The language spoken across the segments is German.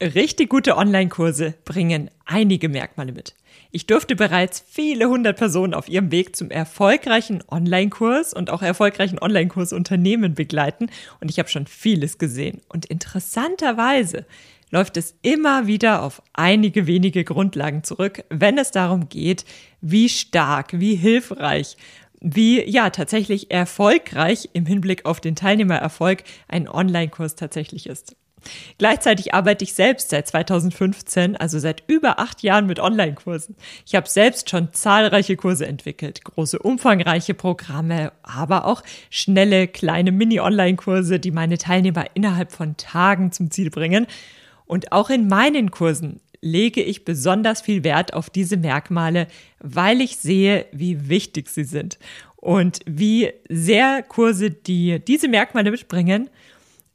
Richtig gute Online-Kurse bringen einige Merkmale mit. Ich durfte bereits viele hundert Personen auf ihrem Weg zum erfolgreichen Online-Kurs und auch erfolgreichen Online-Kursunternehmen begleiten und ich habe schon vieles gesehen. Und interessanterweise läuft es immer wieder auf einige wenige Grundlagen zurück, wenn es darum geht, wie stark, wie hilfreich, wie ja tatsächlich erfolgreich im Hinblick auf den Teilnehmererfolg ein Online-Kurs tatsächlich ist. Gleichzeitig arbeite ich selbst seit 2015, also seit über acht Jahren mit Online-Kursen. Ich habe selbst schon zahlreiche Kurse entwickelt, große, umfangreiche Programme, aber auch schnelle, kleine Mini-Online-Kurse, die meine Teilnehmer innerhalb von Tagen zum Ziel bringen. Und auch in meinen Kursen lege ich besonders viel Wert auf diese Merkmale, weil ich sehe, wie wichtig sie sind und wie sehr Kurse, die diese Merkmale mitbringen,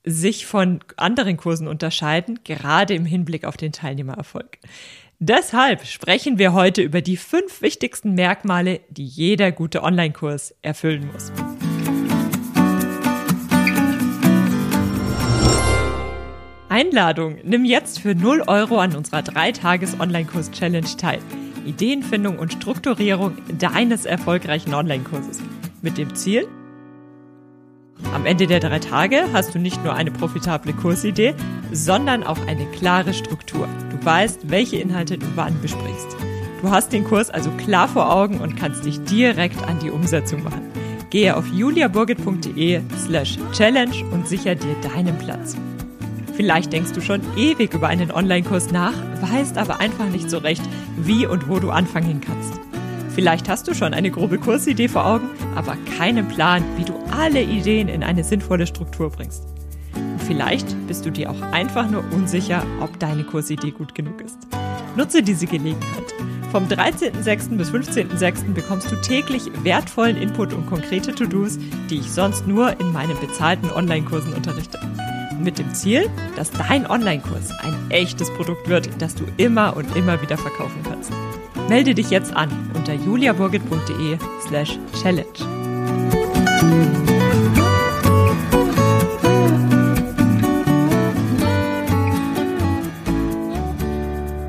sich von anderen Kursen unterscheiden, gerade im Hinblick auf den Teilnehmererfolg. Deshalb sprechen wir heute über die fünf wichtigsten Merkmale, die jeder gute Online-Kurs erfüllen muss. Einladung, nimm jetzt für 0 Euro an unserer 3-Tages-Online-Kurs-Challenge teil. Ideenfindung und Strukturierung deines erfolgreichen Online-Kurses. Mit dem Ziel, am Ende der drei Tage hast du nicht nur eine profitable Kursidee, sondern auch eine klare Struktur. Du weißt, welche Inhalte du wann besprichst. Du hast den Kurs also klar vor Augen und kannst dich direkt an die Umsetzung machen. Gehe auf juliaburgit.de slash challenge und sicher dir deinen Platz. Vielleicht denkst du schon ewig über einen Online-Kurs nach, weißt aber einfach nicht so recht, wie und wo du anfangen kannst. Vielleicht hast du schon eine grobe Kursidee vor Augen, aber keinen Plan, wie du alle Ideen in eine sinnvolle Struktur bringst. Und vielleicht bist du dir auch einfach nur unsicher, ob deine Kursidee gut genug ist. Nutze diese Gelegenheit. Vom 13.06. bis 15.06. bekommst du täglich wertvollen Input und konkrete To-Dos, die ich sonst nur in meinen bezahlten Online-Kursen unterrichte. Mit dem Ziel, dass dein Online-Kurs ein echtes Produkt wird, das du immer und immer wieder verkaufen kannst. Melde dich jetzt an unter juliaburgit.de slash challenge.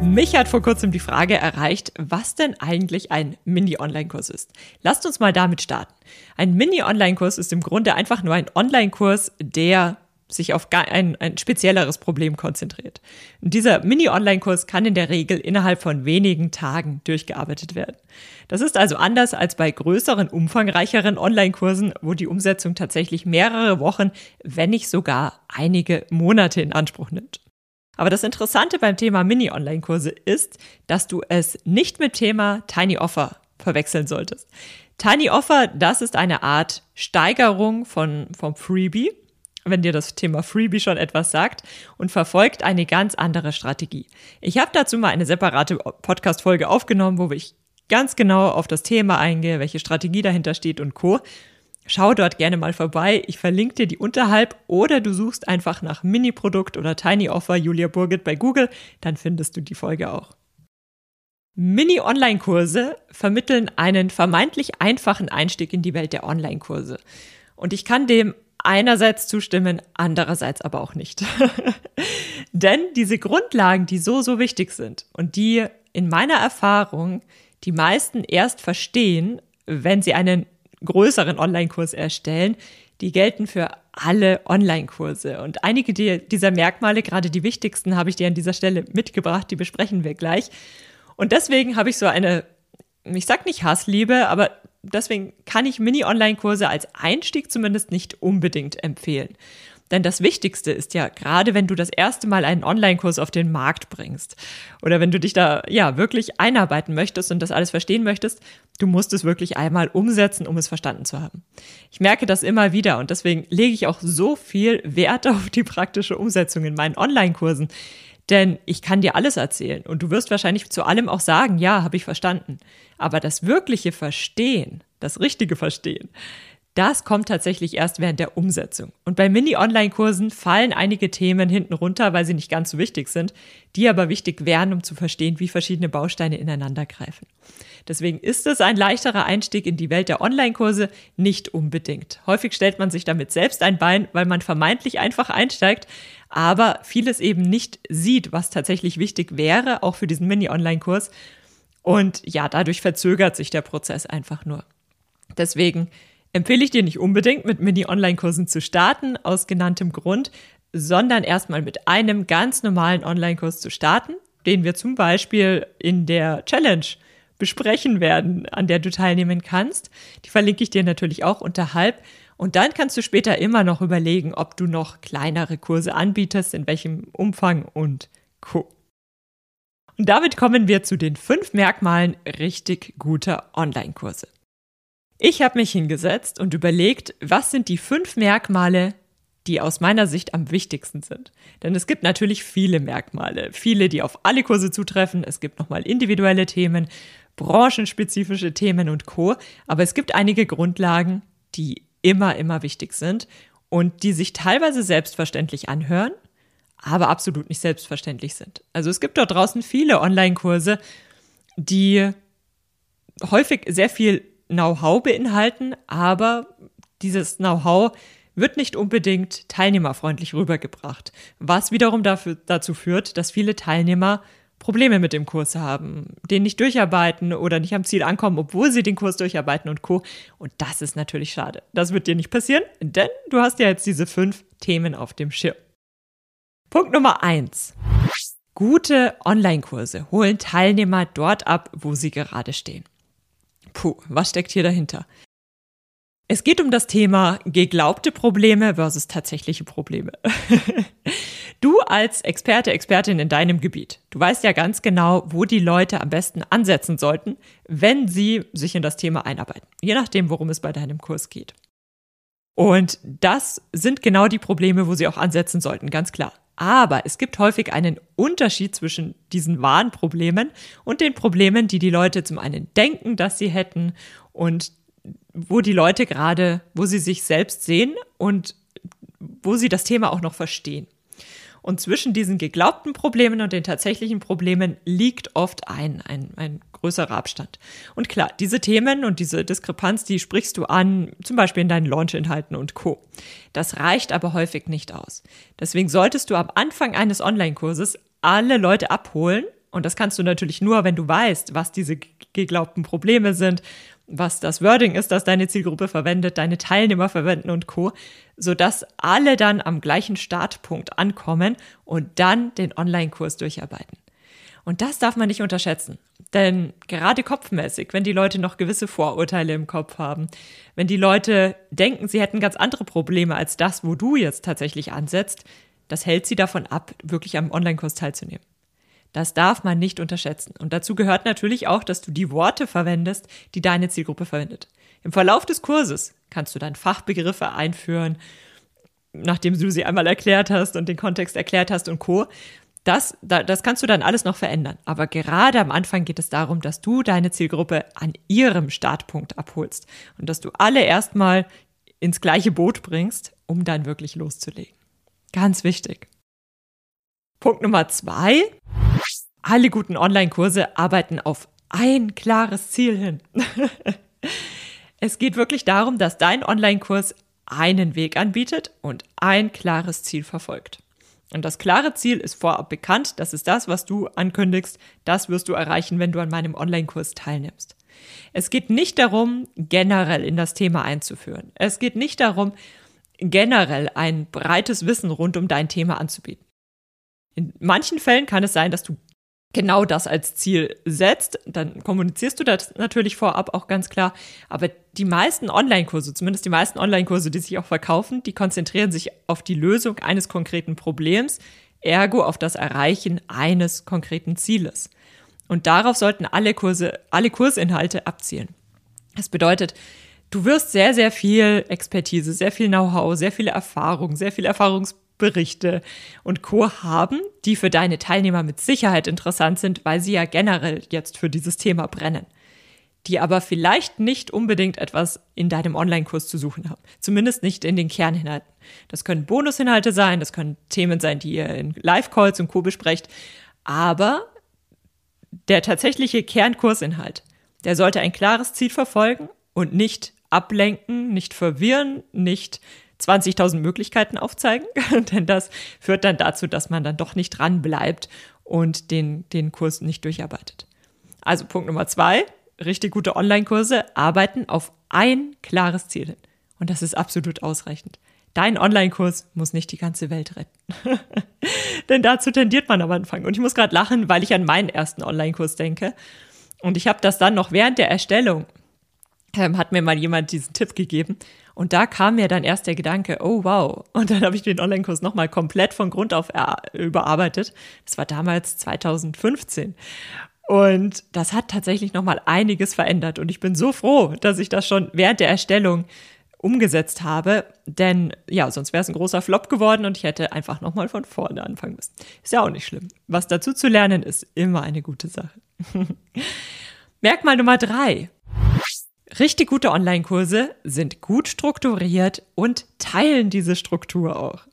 Mich hat vor kurzem die Frage erreicht, was denn eigentlich ein Mini-Online-Kurs ist. Lasst uns mal damit starten. Ein Mini-Online-Kurs ist im Grunde einfach nur ein Online-Kurs, der sich auf ein, ein spezielleres Problem konzentriert. Und dieser Mini-Online-Kurs kann in der Regel innerhalb von wenigen Tagen durchgearbeitet werden. Das ist also anders als bei größeren, umfangreicheren Online-Kursen, wo die Umsetzung tatsächlich mehrere Wochen, wenn nicht sogar einige Monate in Anspruch nimmt. Aber das Interessante beim Thema Mini-Online-Kurse ist, dass du es nicht mit Thema Tiny Offer verwechseln solltest. Tiny Offer, das ist eine Art Steigerung von, vom Freebie wenn dir das Thema Freebie schon etwas sagt und verfolgt eine ganz andere Strategie. Ich habe dazu mal eine separate Podcast-Folge aufgenommen, wo ich ganz genau auf das Thema eingehe, welche Strategie dahinter steht und Co. Schau dort gerne mal vorbei. Ich verlinke dir die unterhalb oder du suchst einfach nach Mini-Produkt oder Tiny Offer Julia Burgit bei Google, dann findest du die Folge auch. Mini-Online-Kurse vermitteln einen vermeintlich einfachen Einstieg in die Welt der Online-Kurse. Und ich kann dem einerseits zustimmen, andererseits aber auch nicht. Denn diese Grundlagen, die so, so wichtig sind und die in meiner Erfahrung die meisten erst verstehen, wenn sie einen größeren Online-Kurs erstellen, die gelten für alle Online-Kurse. Und einige dieser Merkmale, gerade die wichtigsten, habe ich dir an dieser Stelle mitgebracht, die besprechen wir gleich. Und deswegen habe ich so eine, ich sag nicht Hassliebe, aber deswegen kann ich Mini-Online-Kurse als Einstieg zumindest nicht unbedingt empfehlen. Denn das Wichtigste ist ja, gerade wenn du das erste Mal einen Online-Kurs auf den Markt bringst oder wenn du dich da ja wirklich einarbeiten möchtest und das alles verstehen möchtest, du musst es wirklich einmal umsetzen, um es verstanden zu haben. Ich merke das immer wieder und deswegen lege ich auch so viel Wert auf die praktische Umsetzung in meinen Online-Kursen. Denn ich kann dir alles erzählen und du wirst wahrscheinlich zu allem auch sagen, ja, habe ich verstanden. Aber das wirkliche Verstehen, das richtige Verstehen, das kommt tatsächlich erst während der Umsetzung. Und bei Mini-Online-Kursen fallen einige Themen hinten runter, weil sie nicht ganz so wichtig sind, die aber wichtig wären, um zu verstehen, wie verschiedene Bausteine ineinander greifen. Deswegen ist es ein leichterer Einstieg in die Welt der Online-Kurse? Nicht unbedingt. Häufig stellt man sich damit selbst ein Bein, weil man vermeintlich einfach einsteigt, aber vieles eben nicht sieht, was tatsächlich wichtig wäre, auch für diesen Mini-Online-Kurs. Und ja, dadurch verzögert sich der Prozess einfach nur. Deswegen empfehle ich dir nicht unbedingt mit Mini-Online-Kursen zu starten, aus genanntem Grund, sondern erstmal mit einem ganz normalen Online-Kurs zu starten, den wir zum Beispiel in der Challenge besprechen werden, an der du teilnehmen kannst. Die verlinke ich dir natürlich auch unterhalb. Und dann kannst du später immer noch überlegen, ob du noch kleinere Kurse anbietest, in welchem Umfang und Co. Und damit kommen wir zu den fünf Merkmalen richtig guter Online-Kurse. Ich habe mich hingesetzt und überlegt, was sind die fünf Merkmale, die aus meiner Sicht am wichtigsten sind. Denn es gibt natürlich viele Merkmale, viele, die auf alle Kurse zutreffen. Es gibt nochmal individuelle Themen, branchenspezifische Themen und Co. Aber es gibt einige Grundlagen, die immer, immer wichtig sind und die sich teilweise selbstverständlich anhören, aber absolut nicht selbstverständlich sind. Also es gibt dort draußen viele Online-Kurse, die häufig sehr viel Know-how beinhalten, aber dieses Know-how wird nicht unbedingt teilnehmerfreundlich rübergebracht, was wiederum dafür, dazu führt, dass viele Teilnehmer Probleme mit dem Kurs haben, den nicht durcharbeiten oder nicht am Ziel ankommen, obwohl sie den Kurs durcharbeiten und Co. Und das ist natürlich schade. Das wird dir nicht passieren, denn du hast ja jetzt diese fünf Themen auf dem Schirm. Punkt Nummer eins: Gute Online-Kurse holen Teilnehmer dort ab, wo sie gerade stehen. Puh, was steckt hier dahinter? Es geht um das Thema geglaubte Probleme versus tatsächliche Probleme. du als Experte, Expertin in deinem Gebiet, du weißt ja ganz genau, wo die Leute am besten ansetzen sollten, wenn sie sich in das Thema einarbeiten. Je nachdem, worum es bei deinem Kurs geht. Und das sind genau die Probleme, wo sie auch ansetzen sollten, ganz klar. Aber es gibt häufig einen Unterschied zwischen diesen wahren Problemen und den Problemen, die die Leute zum einen denken, dass sie hätten und wo die Leute gerade, wo sie sich selbst sehen und wo sie das Thema auch noch verstehen. Und zwischen diesen geglaubten Problemen und den tatsächlichen Problemen liegt oft ein, ein, ein größerer Abstand. Und klar, diese Themen und diese Diskrepanz, die sprichst du an, zum Beispiel in deinen Launch-Inhalten und Co. Das reicht aber häufig nicht aus. Deswegen solltest du am Anfang eines Online-Kurses alle Leute abholen. Und das kannst du natürlich nur, wenn du weißt, was diese geglaubten Probleme sind was das Wording ist, das deine Zielgruppe verwendet, deine Teilnehmer verwenden und Co., sodass alle dann am gleichen Startpunkt ankommen und dann den Online-Kurs durcharbeiten. Und das darf man nicht unterschätzen. Denn gerade kopfmäßig, wenn die Leute noch gewisse Vorurteile im Kopf haben, wenn die Leute denken, sie hätten ganz andere Probleme als das, wo du jetzt tatsächlich ansetzt, das hält sie davon ab, wirklich am Online-Kurs teilzunehmen. Das darf man nicht unterschätzen. Und dazu gehört natürlich auch, dass du die Worte verwendest, die deine Zielgruppe verwendet. Im Verlauf des Kurses kannst du dann Fachbegriffe einführen, nachdem du sie einmal erklärt hast und den Kontext erklärt hast und Co. Das, das kannst du dann alles noch verändern. Aber gerade am Anfang geht es darum, dass du deine Zielgruppe an ihrem Startpunkt abholst und dass du alle erstmal ins gleiche Boot bringst, um dann wirklich loszulegen. Ganz wichtig. Punkt Nummer zwei. Alle guten Online-Kurse arbeiten auf ein klares Ziel hin. es geht wirklich darum, dass dein Online-Kurs einen Weg anbietet und ein klares Ziel verfolgt. Und das klare Ziel ist vorab bekannt, das ist das, was du ankündigst, das wirst du erreichen, wenn du an meinem Online-Kurs teilnimmst. Es geht nicht darum, generell in das Thema einzuführen. Es geht nicht darum, generell ein breites Wissen rund um dein Thema anzubieten. In manchen Fällen kann es sein, dass du genau das als Ziel setzt, dann kommunizierst du das natürlich vorab auch ganz klar. Aber die meisten Online-Kurse, zumindest die meisten Online-Kurse, die sich auch verkaufen, die konzentrieren sich auf die Lösung eines konkreten Problems, ergo auf das Erreichen eines konkreten Zieles. Und darauf sollten alle Kurse, alle Kursinhalte abzielen. Das bedeutet, du wirst sehr, sehr viel Expertise, sehr viel Know-how, sehr viele Erfahrung, sehr viel Erfahrungs Berichte und Co. haben, die für deine Teilnehmer mit Sicherheit interessant sind, weil sie ja generell jetzt für dieses Thema brennen. die aber vielleicht nicht unbedingt etwas in deinem Online-Kurs zu suchen haben. Zumindest nicht in den Kerninhalten. Das können Bonusinhalte sein, das können Themen sein, die ihr in Live-Calls und Co. besprecht. Aber der tatsächliche Kernkursinhalt, der sollte ein klares Ziel verfolgen und nicht ablenken, nicht verwirren, nicht 20.000 Möglichkeiten aufzeigen, denn das führt dann dazu, dass man dann doch nicht dran bleibt und den, den Kurs nicht durcharbeitet. Also Punkt Nummer zwei, richtig gute Online-Kurse arbeiten auf ein klares Ziel hin. Und das ist absolut ausreichend. Dein Online-Kurs muss nicht die ganze Welt retten. Denn dazu tendiert man am Anfang. Und ich muss gerade lachen, weil ich an meinen ersten Online-Kurs denke. Und ich habe das dann noch während der Erstellung, ähm, hat mir mal jemand diesen Tipp gegeben. Und da kam mir dann erst der Gedanke, oh wow. Und dann habe ich den Online-Kurs nochmal komplett von Grund auf überarbeitet. Das war damals 2015. Und das hat tatsächlich nochmal einiges verändert. Und ich bin so froh, dass ich das schon während der Erstellung umgesetzt habe. Denn ja, sonst wäre es ein großer Flop geworden und ich hätte einfach nochmal von vorne anfangen müssen. Ist ja auch nicht schlimm. Was dazu zu lernen, ist immer eine gute Sache. Merkmal Nummer drei. Richtig gute Online-Kurse sind gut strukturiert und teilen diese Struktur auch.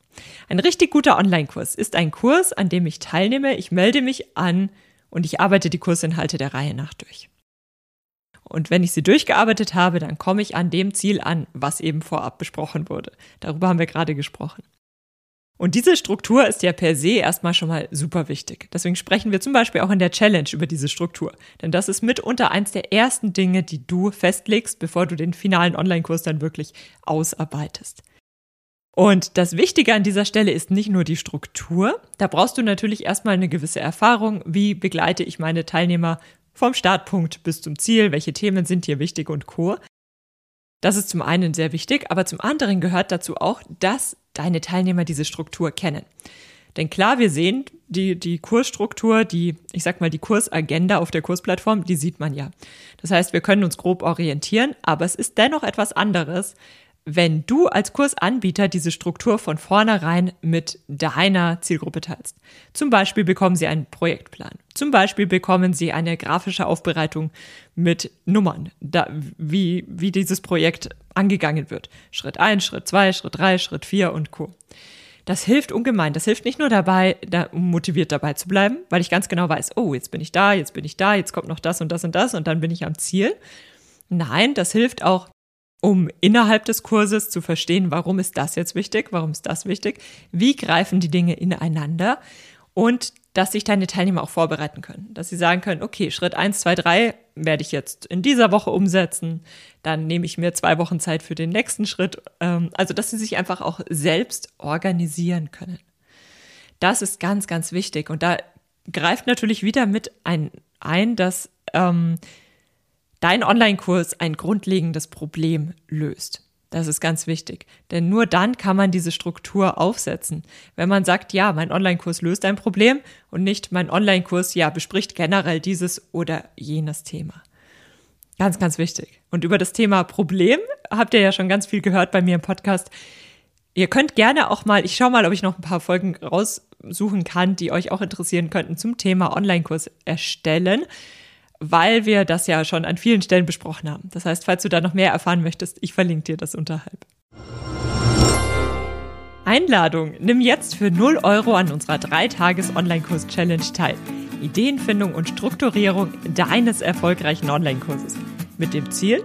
Ein richtig guter Online-Kurs ist ein Kurs, an dem ich teilnehme, ich melde mich an und ich arbeite die Kursinhalte der Reihe nach durch. Und wenn ich sie durchgearbeitet habe, dann komme ich an dem Ziel an, was eben vorab besprochen wurde. Darüber haben wir gerade gesprochen. Und diese Struktur ist ja per se erstmal schon mal super wichtig. Deswegen sprechen wir zum Beispiel auch in der Challenge über diese Struktur. Denn das ist mitunter eins der ersten Dinge, die du festlegst, bevor du den finalen Online-Kurs dann wirklich ausarbeitest. Und das Wichtige an dieser Stelle ist nicht nur die Struktur. Da brauchst du natürlich erstmal eine gewisse Erfahrung. Wie begleite ich meine Teilnehmer vom Startpunkt bis zum Ziel? Welche Themen sind hier wichtig und co? Das ist zum einen sehr wichtig, aber zum anderen gehört dazu auch, dass deine Teilnehmer diese Struktur kennen. Denn klar, wir sehen die, die Kursstruktur, die, ich sag mal, die Kursagenda auf der Kursplattform, die sieht man ja. Das heißt, wir können uns grob orientieren, aber es ist dennoch etwas anderes, wenn du als Kursanbieter diese Struktur von vornherein mit deiner Zielgruppe teilst. Zum Beispiel bekommen sie einen Projektplan. Zum Beispiel bekommen sie eine grafische Aufbereitung mit Nummern, da, wie, wie dieses Projekt angegangen wird. Schritt eins, Schritt zwei, Schritt drei, Schritt vier und Co. Das hilft ungemein. Das hilft nicht nur dabei, da, motiviert dabei zu bleiben, weil ich ganz genau weiß, oh, jetzt bin ich da, jetzt bin ich da, jetzt kommt noch das und das und das und dann bin ich am Ziel. Nein, das hilft auch um innerhalb des Kurses zu verstehen, warum ist das jetzt wichtig, warum ist das wichtig, wie greifen die Dinge ineinander und dass sich deine Teilnehmer auch vorbereiten können, dass sie sagen können, okay, Schritt eins, zwei, drei werde ich jetzt in dieser Woche umsetzen, dann nehme ich mir zwei Wochen Zeit für den nächsten Schritt, ähm, also dass sie sich einfach auch selbst organisieren können. Das ist ganz, ganz wichtig und da greift natürlich wieder mit ein, ein dass ähm, dein Online-Kurs ein grundlegendes Problem löst. Das ist ganz wichtig. Denn nur dann kann man diese Struktur aufsetzen. Wenn man sagt, ja, mein Online-Kurs löst ein Problem und nicht mein Online-Kurs, ja, bespricht generell dieses oder jenes Thema. Ganz, ganz wichtig. Und über das Thema Problem habt ihr ja schon ganz viel gehört bei mir im Podcast. Ihr könnt gerne auch mal, ich schaue mal, ob ich noch ein paar Folgen raussuchen kann, die euch auch interessieren könnten zum Thema Online-Kurs erstellen weil wir das ja schon an vielen Stellen besprochen haben. Das heißt, falls du da noch mehr erfahren möchtest, ich verlinke dir das unterhalb. Einladung. Nimm jetzt für 0 Euro an unserer 3-Tages-Online-Kurs-Challenge teil. Ideenfindung und Strukturierung deines erfolgreichen Online-Kurses. Mit dem Ziel,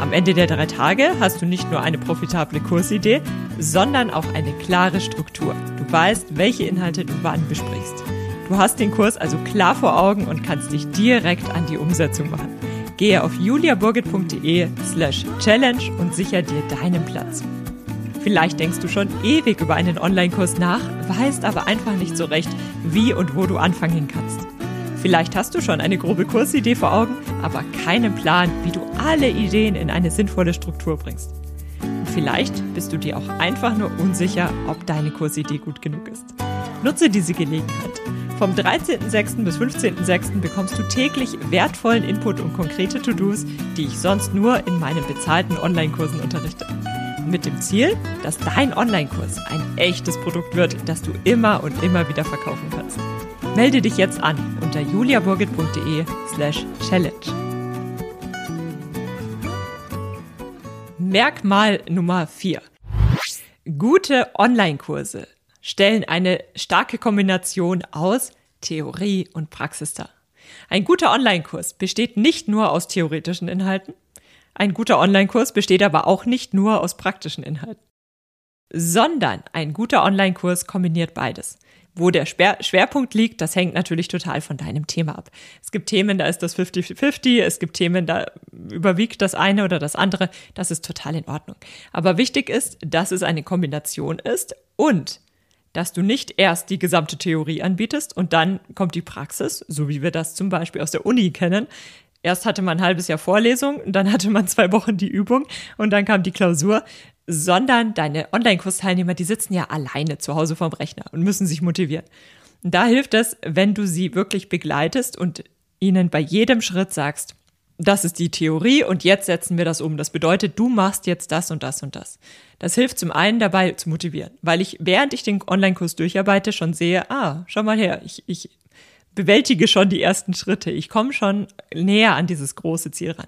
am Ende der drei Tage hast du nicht nur eine profitable Kursidee, sondern auch eine klare Struktur. Du weißt, welche Inhalte du wann besprichst. Du hast den Kurs also klar vor Augen und kannst dich direkt an die Umsetzung machen. Gehe auf juliaburgit.de slash challenge und sicher dir deinen Platz. Vielleicht denkst du schon ewig über einen Online-Kurs nach, weißt aber einfach nicht so recht, wie und wo du anfangen kannst. Vielleicht hast du schon eine grobe Kursidee vor Augen, aber keinen Plan, wie du alle Ideen in eine sinnvolle Struktur bringst. Und vielleicht bist du dir auch einfach nur unsicher, ob deine Kursidee gut genug ist. Nutze diese Gelegenheit. Vom 13.06. bis 15.06. bekommst du täglich wertvollen Input und konkrete To-Dos, die ich sonst nur in meinen bezahlten Online-Kursen unterrichte. Mit dem Ziel, dass dein Online-Kurs ein echtes Produkt wird, das du immer und immer wieder verkaufen kannst. Melde dich jetzt an unter juliaburgit.de slash challenge. Merkmal Nummer 4. Gute Online-Kurse stellen eine starke Kombination aus Theorie und Praxis dar. Ein guter Online-Kurs besteht nicht nur aus theoretischen Inhalten, ein guter Online-Kurs besteht aber auch nicht nur aus praktischen Inhalten, sondern ein guter Online-Kurs kombiniert beides. Wo der Schwerpunkt liegt, das hängt natürlich total von deinem Thema ab. Es gibt Themen, da ist das 50-50, es gibt Themen, da überwiegt das eine oder das andere. Das ist total in Ordnung. Aber wichtig ist, dass es eine Kombination ist und dass du nicht erst die gesamte Theorie anbietest und dann kommt die Praxis, so wie wir das zum Beispiel aus der Uni kennen. Erst hatte man ein halbes Jahr Vorlesung, dann hatte man zwei Wochen die Übung und dann kam die Klausur, sondern deine Online-Kursteilnehmer, die sitzen ja alleine zu Hause vorm Rechner und müssen sich motivieren. Und da hilft es, wenn du sie wirklich begleitest und ihnen bei jedem Schritt sagst, das ist die Theorie und jetzt setzen wir das um. Das bedeutet, du machst jetzt das und das und das. Das hilft zum einen dabei zu motivieren, weil ich, während ich den Online-Kurs durcharbeite, schon sehe, ah, schau mal her, ich, ich bewältige schon die ersten Schritte. Ich komme schon näher an dieses große Ziel ran.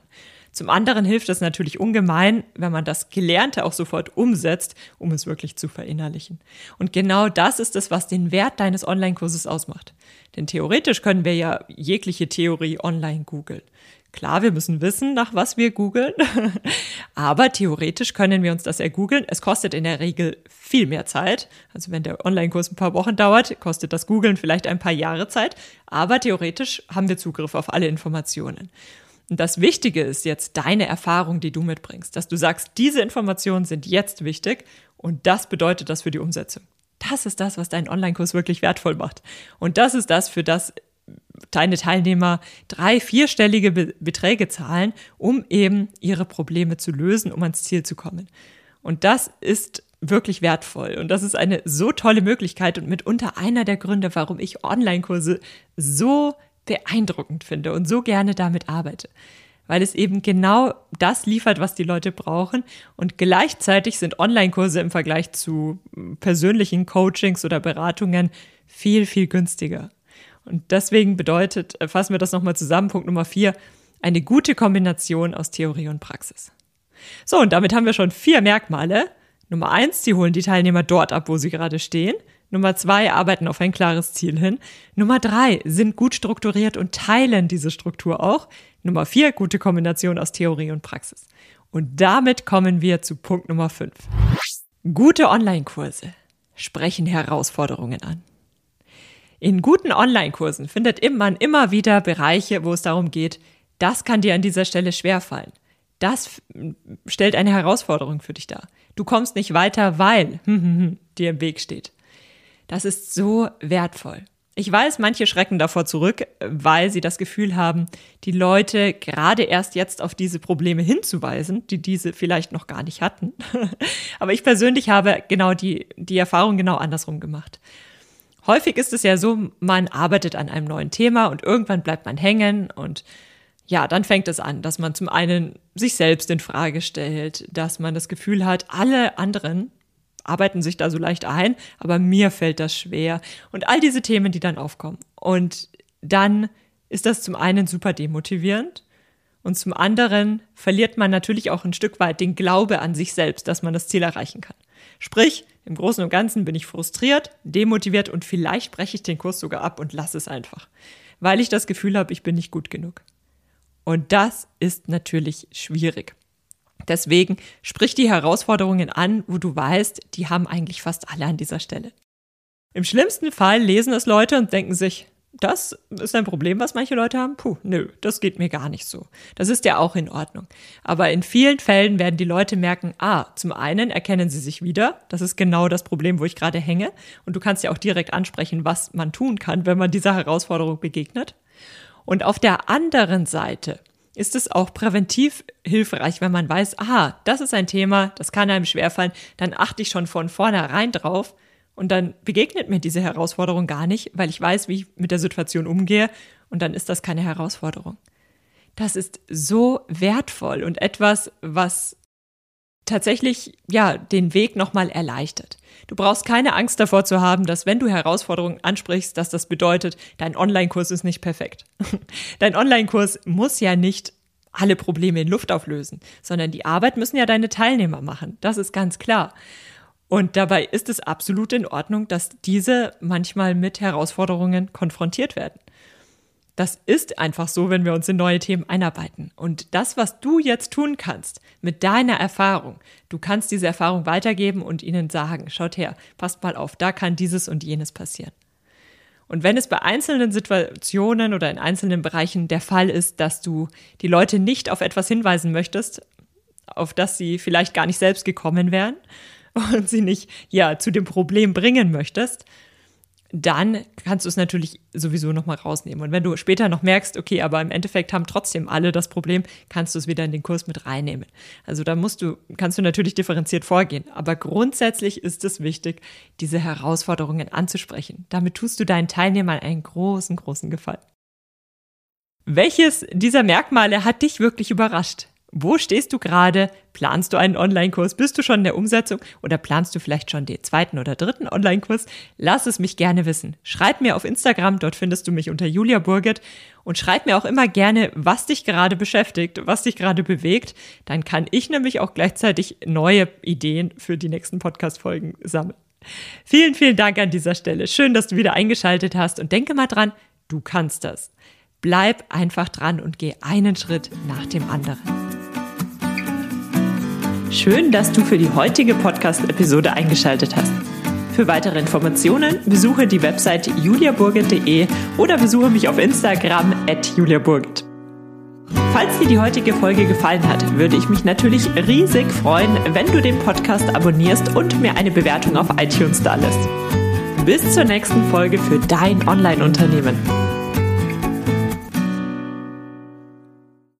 Zum anderen hilft es natürlich ungemein, wenn man das Gelernte auch sofort umsetzt, um es wirklich zu verinnerlichen. Und genau das ist es, was den Wert deines Online-Kurses ausmacht. Denn theoretisch können wir ja jegliche Theorie online googeln. Klar, wir müssen wissen, nach was wir googeln, aber theoretisch können wir uns das ergoogeln. Es kostet in der Regel viel mehr Zeit. Also wenn der Online-Kurs ein paar Wochen dauert, kostet das Googeln vielleicht ein paar Jahre Zeit, aber theoretisch haben wir Zugriff auf alle Informationen. Und das Wichtige ist jetzt deine Erfahrung, die du mitbringst, dass du sagst, diese Informationen sind jetzt wichtig und das bedeutet das für die Umsetzung. Das ist das, was deinen Online-Kurs wirklich wertvoll macht. Und das ist das, für das deine Teilnehmer drei, vierstellige Be Beträge zahlen, um eben ihre Probleme zu lösen, um ans Ziel zu kommen. Und das ist wirklich wertvoll. Und das ist eine so tolle Möglichkeit und mitunter einer der Gründe, warum ich Online-Kurse so beeindruckend finde und so gerne damit arbeite. Weil es eben genau das liefert, was die Leute brauchen. Und gleichzeitig sind Online-Kurse im Vergleich zu persönlichen Coachings oder Beratungen viel, viel günstiger. Und deswegen bedeutet, äh, fassen wir das nochmal zusammen, Punkt Nummer vier, eine gute Kombination aus Theorie und Praxis. So, und damit haben wir schon vier Merkmale. Nummer eins, sie holen die Teilnehmer dort ab, wo sie gerade stehen. Nummer zwei, arbeiten auf ein klares Ziel hin. Nummer drei, sind gut strukturiert und teilen diese Struktur auch. Nummer vier, gute Kombination aus Theorie und Praxis. Und damit kommen wir zu Punkt Nummer fünf. Gute Online-Kurse sprechen Herausforderungen an. In guten Online-Kursen findet man immer wieder Bereiche, wo es darum geht, das kann dir an dieser Stelle schwerfallen. Das stellt eine Herausforderung für dich dar. Du kommst nicht weiter, weil dir im Weg steht. Das ist so wertvoll. Ich weiß, manche schrecken davor zurück, weil sie das Gefühl haben, die Leute gerade erst jetzt auf diese Probleme hinzuweisen, die diese vielleicht noch gar nicht hatten. Aber ich persönlich habe genau die, die Erfahrung genau andersrum gemacht. Häufig ist es ja so, man arbeitet an einem neuen Thema und irgendwann bleibt man hängen und ja, dann fängt es an, dass man zum einen sich selbst in Frage stellt, dass man das Gefühl hat, alle anderen arbeiten sich da so leicht ein, aber mir fällt das schwer und all diese Themen, die dann aufkommen. Und dann ist das zum einen super demotivierend und zum anderen verliert man natürlich auch ein Stück weit den Glaube an sich selbst, dass man das Ziel erreichen kann. Sprich, im Großen und Ganzen bin ich frustriert, demotiviert und vielleicht breche ich den Kurs sogar ab und lasse es einfach, weil ich das Gefühl habe, ich bin nicht gut genug. Und das ist natürlich schwierig. Deswegen sprich die Herausforderungen an, wo du weißt, die haben eigentlich fast alle an dieser Stelle. Im schlimmsten Fall lesen es Leute und denken sich, das ist ein Problem, was manche Leute haben. Puh, nö, das geht mir gar nicht so. Das ist ja auch in Ordnung. Aber in vielen Fällen werden die Leute merken, ah, zum einen erkennen sie sich wieder. Das ist genau das Problem, wo ich gerade hänge. Und du kannst ja auch direkt ansprechen, was man tun kann, wenn man dieser Herausforderung begegnet. Und auf der anderen Seite ist es auch präventiv hilfreich, wenn man weiß, aha, das ist ein Thema, das kann einem schwerfallen, dann achte ich schon von vornherein drauf und dann begegnet mir diese Herausforderung gar nicht, weil ich weiß, wie ich mit der Situation umgehe und dann ist das keine Herausforderung. Das ist so wertvoll und etwas, was tatsächlich ja den Weg nochmal erleichtert. Du brauchst keine Angst davor zu haben, dass wenn du Herausforderungen ansprichst, dass das bedeutet, dein Online-Kurs ist nicht perfekt. dein Online-Kurs muss ja nicht alle Probleme in Luft auflösen, sondern die Arbeit müssen ja deine Teilnehmer machen. Das ist ganz klar. Und dabei ist es absolut in Ordnung, dass diese manchmal mit Herausforderungen konfrontiert werden. Das ist einfach so, wenn wir uns in neue Themen einarbeiten. Und das, was du jetzt tun kannst mit deiner Erfahrung, du kannst diese Erfahrung weitergeben und ihnen sagen, schaut her, passt mal auf, da kann dieses und jenes passieren. Und wenn es bei einzelnen Situationen oder in einzelnen Bereichen der Fall ist, dass du die Leute nicht auf etwas hinweisen möchtest, auf das sie vielleicht gar nicht selbst gekommen wären und sie nicht ja zu dem Problem bringen möchtest, dann kannst du es natürlich sowieso nochmal rausnehmen. Und wenn du später noch merkst, okay, aber im Endeffekt haben trotzdem alle das Problem, kannst du es wieder in den Kurs mit reinnehmen. Also da musst du, kannst du natürlich differenziert vorgehen. Aber grundsätzlich ist es wichtig, diese Herausforderungen anzusprechen. Damit tust du deinen Teilnehmern einen großen, großen Gefallen. Welches dieser Merkmale hat dich wirklich überrascht? Wo stehst du gerade? Planst du einen Online-Kurs? Bist du schon in der Umsetzung oder planst du vielleicht schon den zweiten oder dritten Online-Kurs? Lass es mich gerne wissen. Schreib mir auf Instagram, dort findest du mich unter Julia Burget und schreib mir auch immer gerne, was dich gerade beschäftigt, was dich gerade bewegt. Dann kann ich nämlich auch gleichzeitig neue Ideen für die nächsten Podcast-Folgen sammeln. Vielen, vielen Dank an dieser Stelle. Schön, dass du wieder eingeschaltet hast und denke mal dran, du kannst das. Bleib einfach dran und geh einen Schritt nach dem anderen. Schön, dass du für die heutige Podcast-Episode eingeschaltet hast. Für weitere Informationen besuche die Website juliaburgit.de oder besuche mich auf Instagram at juliaburgit. Falls dir die heutige Folge gefallen hat, würde ich mich natürlich riesig freuen, wenn du den Podcast abonnierst und mir eine Bewertung auf iTunes da lässt. Bis zur nächsten Folge für dein Online-Unternehmen.